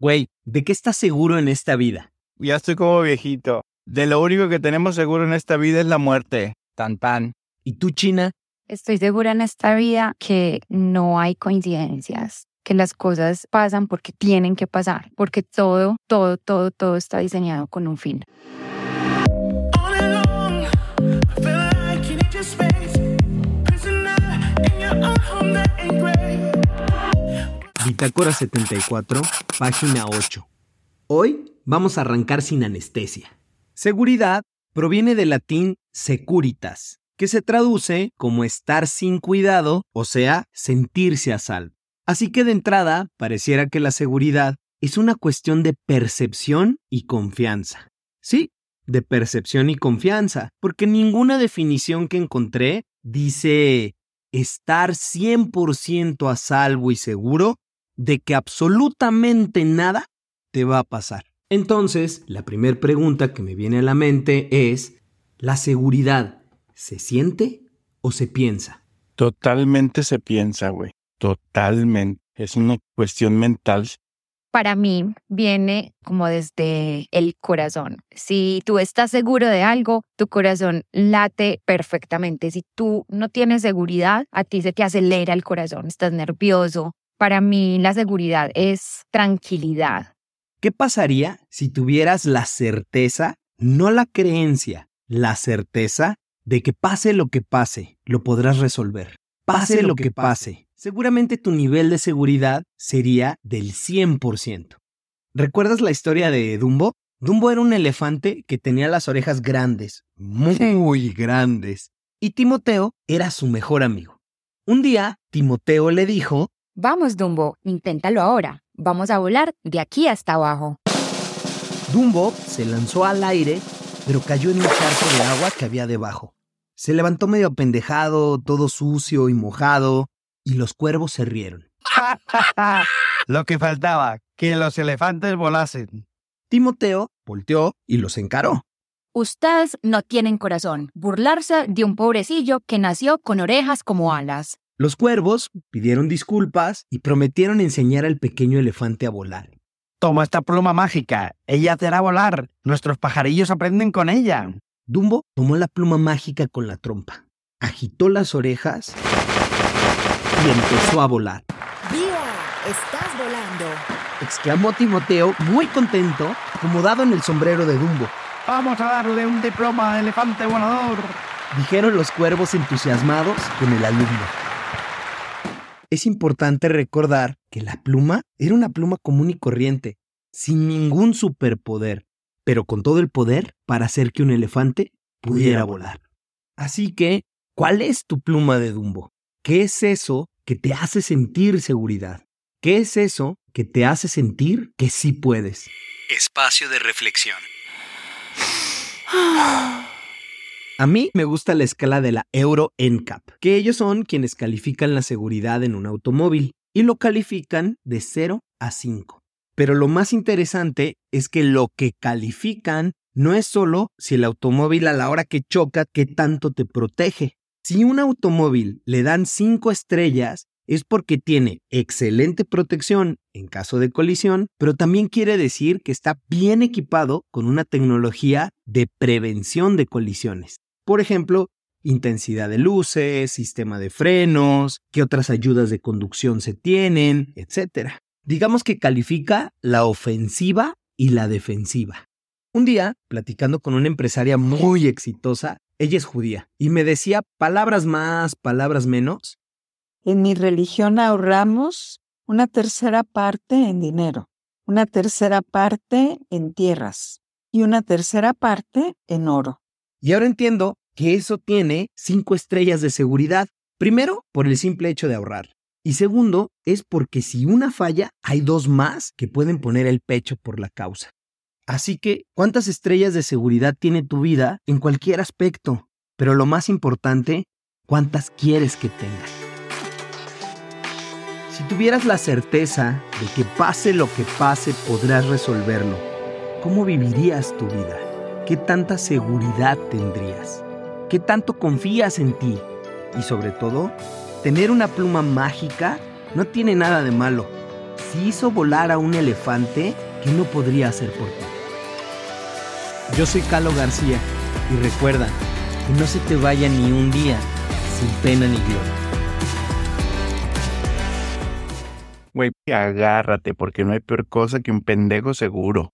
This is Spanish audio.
Güey, ¿de qué estás seguro en esta vida? Ya estoy como viejito. De lo único que tenemos seguro en esta vida es la muerte. Tan tan. ¿Y tú, China? Estoy segura en esta vida que no hay coincidencias, que las cosas pasan porque tienen que pasar, porque todo, todo, todo, todo está diseñado con un fin. Bitácora 74, página 8. Hoy vamos a arrancar sin anestesia. Seguridad proviene del latín securitas, que se traduce como estar sin cuidado, o sea, sentirse a salvo. Así que de entrada, pareciera que la seguridad es una cuestión de percepción y confianza. Sí, de percepción y confianza, porque ninguna definición que encontré dice estar 100% a salvo y seguro de que absolutamente nada te va a pasar. Entonces, la primera pregunta que me viene a la mente es, ¿la seguridad se siente o se piensa? Totalmente se piensa, güey. Totalmente. Es una cuestión mental. Para mí viene como desde el corazón. Si tú estás seguro de algo, tu corazón late perfectamente. Si tú no tienes seguridad, a ti se te acelera el corazón, estás nervioso, para mí la seguridad es tranquilidad. ¿Qué pasaría si tuvieras la certeza, no la creencia, la certeza de que pase lo que pase, lo podrás resolver? Pase, lo que pase. Seguramente tu nivel de seguridad sería del 100%. ¿Recuerdas la historia de Dumbo? Dumbo era un elefante que tenía las orejas grandes, muy grandes, y Timoteo era su mejor amigo. Un día, Timoteo le dijo Vamos, Dumbo, inténtalo ahora. Vamos a volar de aquí hasta abajo. Dumbo se lanzó al aire, pero cayó en un charco de agua que había debajo. Se levantó medio pendejado, todo sucio y mojado, y los cuervos se rieron. Lo que faltaba, que los elefantes volasen. Timoteo volteó y los encaró. Ustedes no tienen corazón. Burlarse de un pobrecillo que nació con orejas como alas. Los cuervos pidieron disculpas y prometieron enseñar al pequeño elefante a volar. Toma esta pluma mágica, ella te hará volar. Nuestros pajarillos aprenden con ella. Dumbo tomó la pluma mágica con la trompa, agitó las orejas y empezó a volar. ¡Viva! ¡Estás volando! exclamó Timoteo, muy contento, acomodado en el sombrero de Dumbo. Vamos a darle un diploma a elefante volador, dijeron los cuervos entusiasmados con el alumno es importante recordar que la pluma era una pluma común y corriente, sin ningún superpoder, pero con todo el poder para hacer que un elefante pudiera volar. Así que, ¿cuál es tu pluma de Dumbo? ¿Qué es eso que te hace sentir seguridad? ¿Qué es eso que te hace sentir que sí puedes? Espacio de reflexión. A mí me gusta la escala de la Euro NCAP, que ellos son quienes califican la seguridad en un automóvil y lo califican de 0 a 5. Pero lo más interesante es que lo que califican no es solo si el automóvil a la hora que choca, qué tanto te protege. Si un automóvil le dan 5 estrellas, es porque tiene excelente protección en caso de colisión, pero también quiere decir que está bien equipado con una tecnología de prevención de colisiones. Por ejemplo, intensidad de luces, sistema de frenos, qué otras ayudas de conducción se tienen, etc. Digamos que califica la ofensiva y la defensiva. Un día, platicando con una empresaria muy exitosa, ella es judía, y me decía palabras más, palabras menos. En mi religión ahorramos una tercera parte en dinero, una tercera parte en tierras y una tercera parte en oro. Y ahora entiendo que eso tiene cinco estrellas de seguridad. Primero, por el simple hecho de ahorrar. Y segundo, es porque si una falla, hay dos más que pueden poner el pecho por la causa. Así que, ¿cuántas estrellas de seguridad tiene tu vida en cualquier aspecto? Pero lo más importante, ¿cuántas quieres que tenga? Si tuvieras la certeza de que pase lo que pase podrás resolverlo, ¿cómo vivirías tu vida? ¿Qué tanta seguridad tendrías? ¿Qué tanto confías en ti? Y sobre todo, tener una pluma mágica no tiene nada de malo. si hizo volar a un elefante, ¿qué no podría hacer por ti? Yo soy Calo García y recuerda que no se te vaya ni un día sin pena ni gloria. Güey, agárrate, porque no hay peor cosa que un pendejo seguro.